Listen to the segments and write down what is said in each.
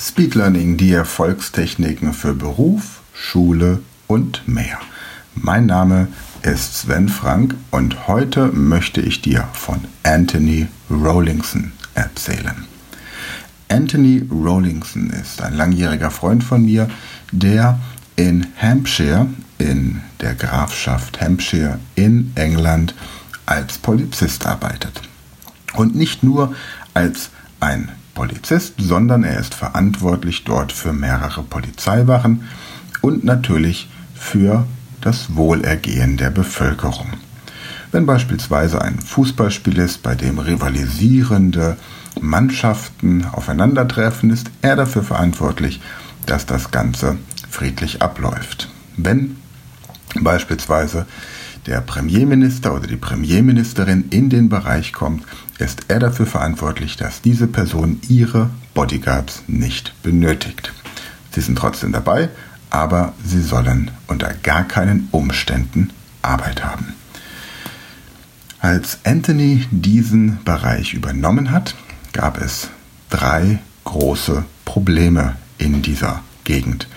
Speed Learning, die Erfolgstechniken für Beruf, Schule und mehr. Mein Name ist Sven Frank und heute möchte ich dir von Anthony Rawlingson erzählen. Anthony Rawlingson ist ein langjähriger Freund von mir, der in Hampshire, in der Grafschaft Hampshire in England, als Polizist arbeitet. Und nicht nur als ein Polizist, sondern er ist verantwortlich dort für mehrere Polizeiwachen und natürlich für das Wohlergehen der Bevölkerung. Wenn beispielsweise ein Fußballspiel ist, bei dem rivalisierende Mannschaften aufeinandertreffen, ist er dafür verantwortlich, dass das Ganze friedlich abläuft. Wenn beispielsweise der Premierminister oder die Premierministerin in den Bereich kommt, ist er dafür verantwortlich, dass diese Person ihre Bodyguards nicht benötigt. Sie sind trotzdem dabei, aber sie sollen unter gar keinen Umständen Arbeit haben. Als Anthony diesen Bereich übernommen hat, gab es drei große Probleme in dieser Gegend.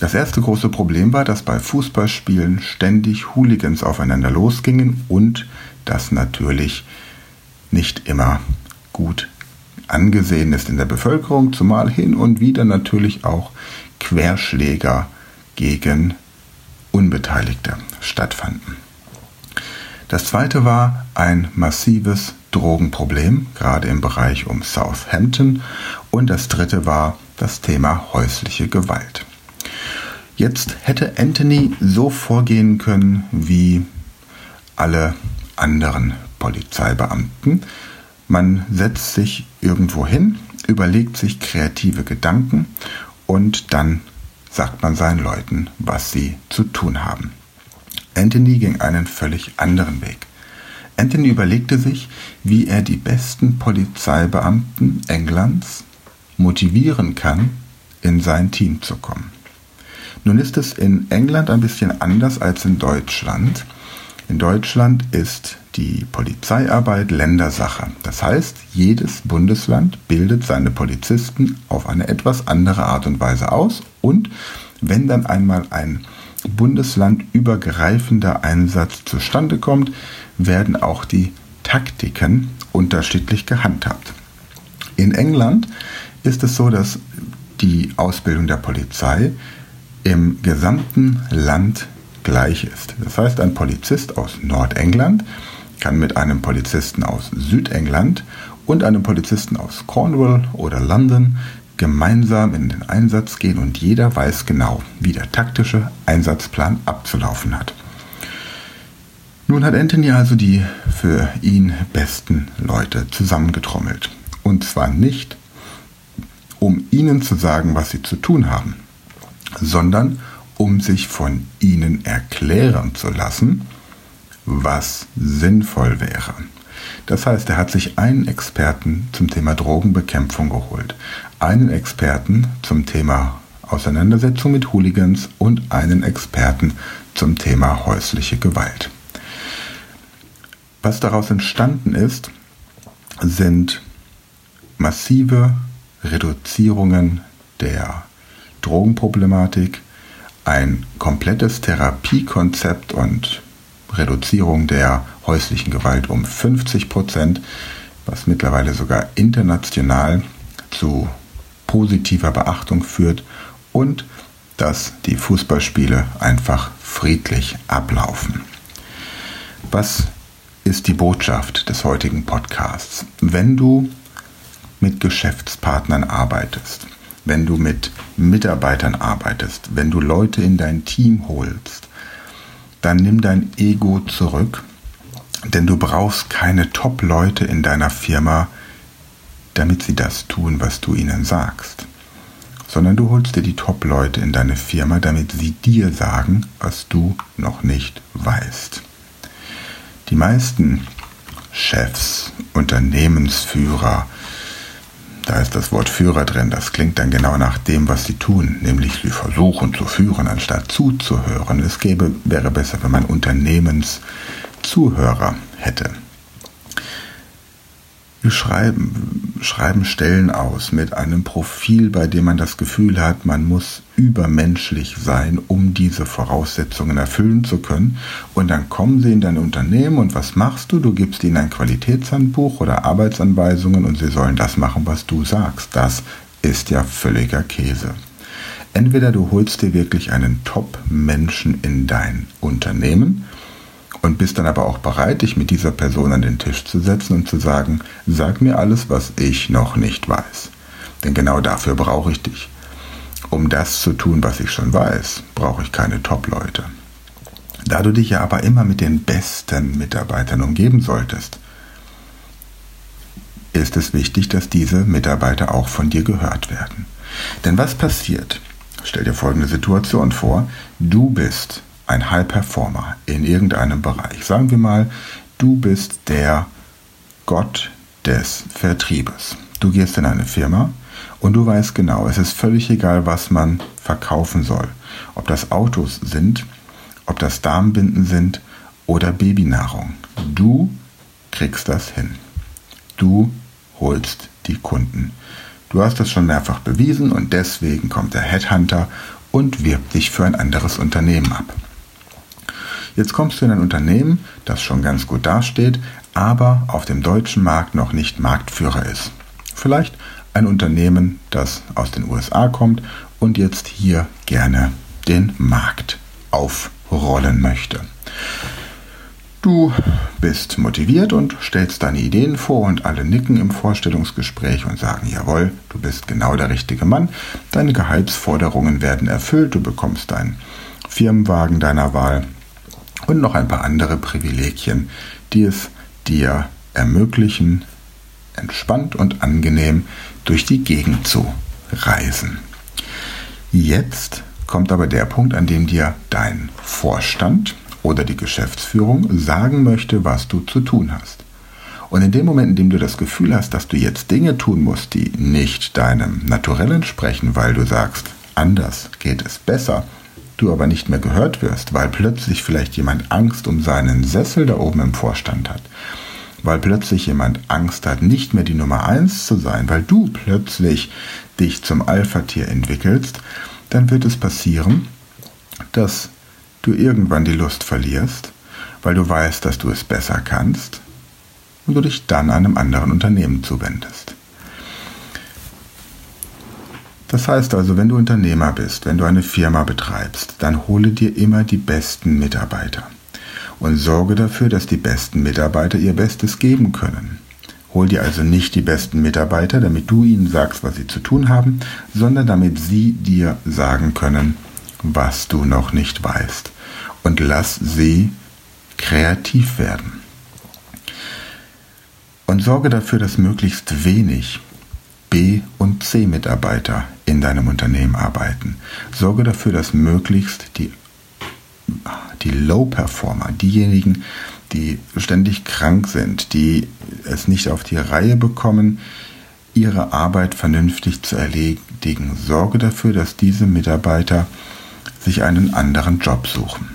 Das erste große Problem war, dass bei Fußballspielen ständig Hooligans aufeinander losgingen und das natürlich nicht immer gut angesehen ist in der Bevölkerung, zumal hin und wieder natürlich auch Querschläger gegen Unbeteiligte stattfanden. Das zweite war ein massives Drogenproblem, gerade im Bereich um Southampton. Und das dritte war das Thema häusliche Gewalt. Jetzt hätte Anthony so vorgehen können wie alle anderen Polizeibeamten. Man setzt sich irgendwo hin, überlegt sich kreative Gedanken und dann sagt man seinen Leuten, was sie zu tun haben. Anthony ging einen völlig anderen Weg. Anthony überlegte sich, wie er die besten Polizeibeamten Englands motivieren kann, in sein Team zu kommen. Nun ist es in England ein bisschen anders als in Deutschland. In Deutschland ist die Polizeiarbeit Ländersache. Das heißt, jedes Bundesland bildet seine Polizisten auf eine etwas andere Art und Weise aus und wenn dann einmal ein bundeslandübergreifender Einsatz zustande kommt, werden auch die Taktiken unterschiedlich gehandhabt. In England ist es so, dass die Ausbildung der Polizei im gesamten Land gleich ist. Das heißt, ein Polizist aus Nordengland kann mit einem Polizisten aus Südengland und einem Polizisten aus Cornwall oder London gemeinsam in den Einsatz gehen und jeder weiß genau, wie der taktische Einsatzplan abzulaufen hat. Nun hat Anthony also die für ihn besten Leute zusammengetrommelt. Und zwar nicht, um ihnen zu sagen, was sie zu tun haben, sondern um sich von ihnen erklären zu lassen, was sinnvoll wäre. Das heißt, er hat sich einen Experten zum Thema Drogenbekämpfung geholt, einen Experten zum Thema Auseinandersetzung mit Hooligans und einen Experten zum Thema häusliche Gewalt. Was daraus entstanden ist, sind massive Reduzierungen der Drogenproblematik, ein komplettes Therapiekonzept und Reduzierung der häuslichen Gewalt um 50 Prozent, was mittlerweile sogar international zu positiver Beachtung führt und dass die Fußballspiele einfach friedlich ablaufen. Was ist die Botschaft des heutigen Podcasts? Wenn du mit Geschäftspartnern arbeitest, wenn du mit Mitarbeitern arbeitest, wenn du Leute in dein Team holst, dann nimm dein Ego zurück, denn du brauchst keine Top-Leute in deiner Firma, damit sie das tun, was du ihnen sagst, sondern du holst dir die Top-Leute in deine Firma, damit sie dir sagen, was du noch nicht weißt. Die meisten Chefs, Unternehmensführer, da ist das Wort Führer drin. Das klingt dann genau nach dem, was sie tun, nämlich sie versuchen zu führen, anstatt zuzuhören. Es gäbe, wäre besser, wenn man Unternehmenszuhörer hätte. Wir schreiben, schreiben Stellen aus mit einem Profil, bei dem man das Gefühl hat, man muss übermenschlich sein, um diese Voraussetzungen erfüllen zu können. Und dann kommen sie in dein Unternehmen und was machst du? Du gibst ihnen ein Qualitätshandbuch oder Arbeitsanweisungen und sie sollen das machen, was du sagst. Das ist ja völliger Käse. Entweder du holst dir wirklich einen Top-Menschen in dein Unternehmen, und bist dann aber auch bereit, dich mit dieser Person an den Tisch zu setzen und zu sagen, sag mir alles, was ich noch nicht weiß. Denn genau dafür brauche ich dich. Um das zu tun, was ich schon weiß, brauche ich keine Top-Leute. Da du dich ja aber immer mit den besten Mitarbeitern umgeben solltest, ist es wichtig, dass diese Mitarbeiter auch von dir gehört werden. Denn was passiert? Stell dir folgende Situation vor. Du bist ein High Performer in irgendeinem Bereich. Sagen wir mal, du bist der Gott des Vertriebes. Du gehst in eine Firma und du weißt genau, es ist völlig egal, was man verkaufen soll. Ob das Autos sind, ob das Darmbinden sind oder Babynahrung. Du kriegst das hin. Du holst die Kunden. Du hast das schon mehrfach bewiesen und deswegen kommt der Headhunter und wirbt dich für ein anderes Unternehmen ab. Jetzt kommst du in ein Unternehmen, das schon ganz gut dasteht, aber auf dem deutschen Markt noch nicht Marktführer ist. Vielleicht ein Unternehmen, das aus den USA kommt und jetzt hier gerne den Markt aufrollen möchte. Du bist motiviert und stellst deine Ideen vor und alle nicken im Vorstellungsgespräch und sagen, jawohl, du bist genau der richtige Mann, deine Gehaltsforderungen werden erfüllt, du bekommst deinen Firmenwagen deiner Wahl und noch ein paar andere Privilegien, die es dir ermöglichen, entspannt und angenehm durch die Gegend zu reisen. Jetzt kommt aber der Punkt, an dem dir dein Vorstand oder die Geschäftsführung sagen möchte, was du zu tun hast. Und in dem Moment, in dem du das Gefühl hast, dass du jetzt Dinge tun musst, die nicht deinem Naturell entsprechen, weil du sagst, anders geht es besser, du aber nicht mehr gehört wirst, weil plötzlich vielleicht jemand Angst um seinen Sessel da oben im Vorstand hat, weil plötzlich jemand Angst hat, nicht mehr die Nummer eins zu sein, weil du plötzlich dich zum Alpha-Tier entwickelst, dann wird es passieren, dass du irgendwann die Lust verlierst, weil du weißt, dass du es besser kannst und du dich dann einem anderen Unternehmen zuwendest. Das heißt also, wenn du Unternehmer bist, wenn du eine Firma betreibst, dann hole dir immer die besten Mitarbeiter und sorge dafür, dass die besten Mitarbeiter ihr Bestes geben können. Hol dir also nicht die besten Mitarbeiter, damit du ihnen sagst, was sie zu tun haben, sondern damit sie dir sagen können, was du noch nicht weißt. Und lass sie kreativ werden. Und sorge dafür, dass möglichst wenig B- und C-Mitarbeiter in deinem Unternehmen arbeiten. Sorge dafür, dass möglichst die, die Low-Performer, diejenigen, die ständig krank sind, die es nicht auf die Reihe bekommen, ihre Arbeit vernünftig zu erledigen. Sorge dafür, dass diese Mitarbeiter sich einen anderen Job suchen.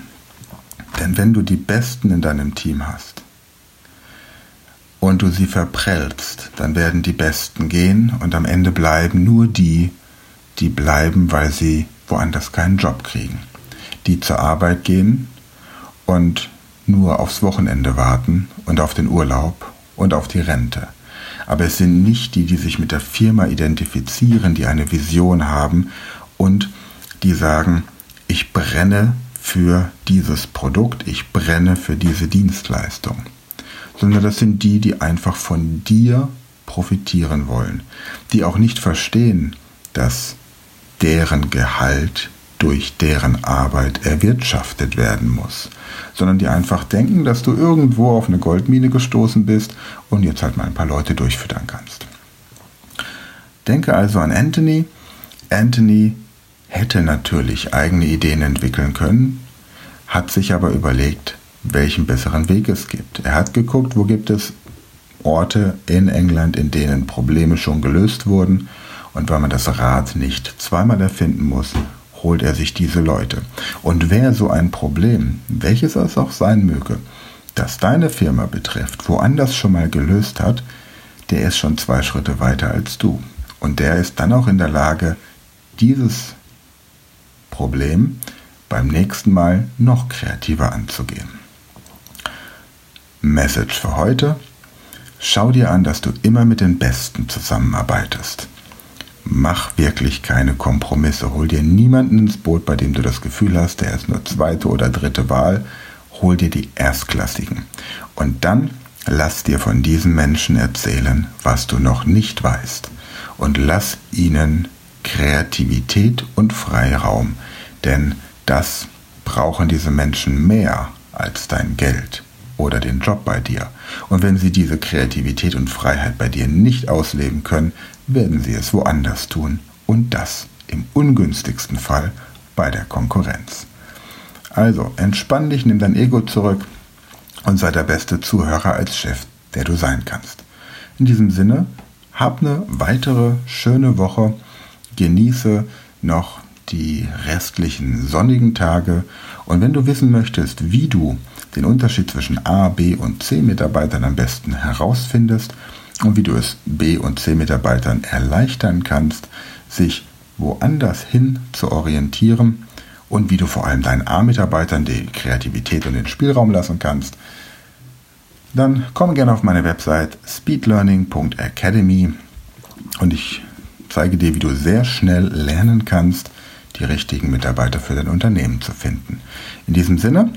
Denn wenn du die Besten in deinem Team hast, und du sie verprellst, dann werden die Besten gehen und am Ende bleiben nur die, die bleiben, weil sie woanders keinen Job kriegen. Die zur Arbeit gehen und nur aufs Wochenende warten und auf den Urlaub und auf die Rente. Aber es sind nicht die, die sich mit der Firma identifizieren, die eine Vision haben und die sagen, ich brenne für dieses Produkt, ich brenne für diese Dienstleistung sondern das sind die, die einfach von dir profitieren wollen, die auch nicht verstehen, dass deren Gehalt durch deren Arbeit erwirtschaftet werden muss, sondern die einfach denken, dass du irgendwo auf eine Goldmine gestoßen bist und jetzt halt mal ein paar Leute durchfüttern kannst. Denke also an Anthony. Anthony hätte natürlich eigene Ideen entwickeln können, hat sich aber überlegt, welchen besseren Weg es gibt. Er hat geguckt, wo gibt es Orte in England, in denen Probleme schon gelöst wurden. Und weil man das Rad nicht zweimal erfinden muss, holt er sich diese Leute. Und wer so ein Problem, welches es auch sein möge, das deine Firma betrifft, woanders schon mal gelöst hat, der ist schon zwei Schritte weiter als du. Und der ist dann auch in der Lage, dieses Problem beim nächsten Mal noch kreativer anzugehen. Message für heute. Schau dir an, dass du immer mit den Besten zusammenarbeitest. Mach wirklich keine Kompromisse. Hol dir niemanden ins Boot, bei dem du das Gefühl hast, der ist nur zweite oder dritte Wahl. Hol dir die Erstklassigen. Und dann lass dir von diesen Menschen erzählen, was du noch nicht weißt. Und lass ihnen Kreativität und Freiraum. Denn das brauchen diese Menschen mehr als dein Geld oder den Job bei dir. Und wenn sie diese Kreativität und Freiheit bei dir nicht ausleben können, werden sie es woanders tun. Und das im ungünstigsten Fall bei der Konkurrenz. Also entspann dich, nimm dein Ego zurück und sei der beste Zuhörer als Chef, der du sein kannst. In diesem Sinne, hab eine weitere schöne Woche, genieße noch die restlichen sonnigen Tage und wenn du wissen möchtest, wie du den Unterschied zwischen A, B und C Mitarbeitern am besten herausfindest und wie du es B und C Mitarbeitern erleichtern kannst, sich woanders hin zu orientieren und wie du vor allem deinen A-Mitarbeitern die Kreativität und den Spielraum lassen kannst, dann komm gerne auf meine Website speedlearning.academy und ich zeige dir, wie du sehr schnell lernen kannst, die richtigen Mitarbeiter für dein Unternehmen zu finden. In diesem Sinne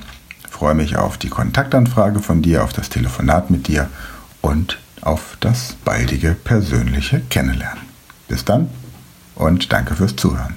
freue mich auf die Kontaktanfrage von dir, auf das Telefonat mit dir und auf das baldige persönliche Kennenlernen. Bis dann und danke fürs Zuhören.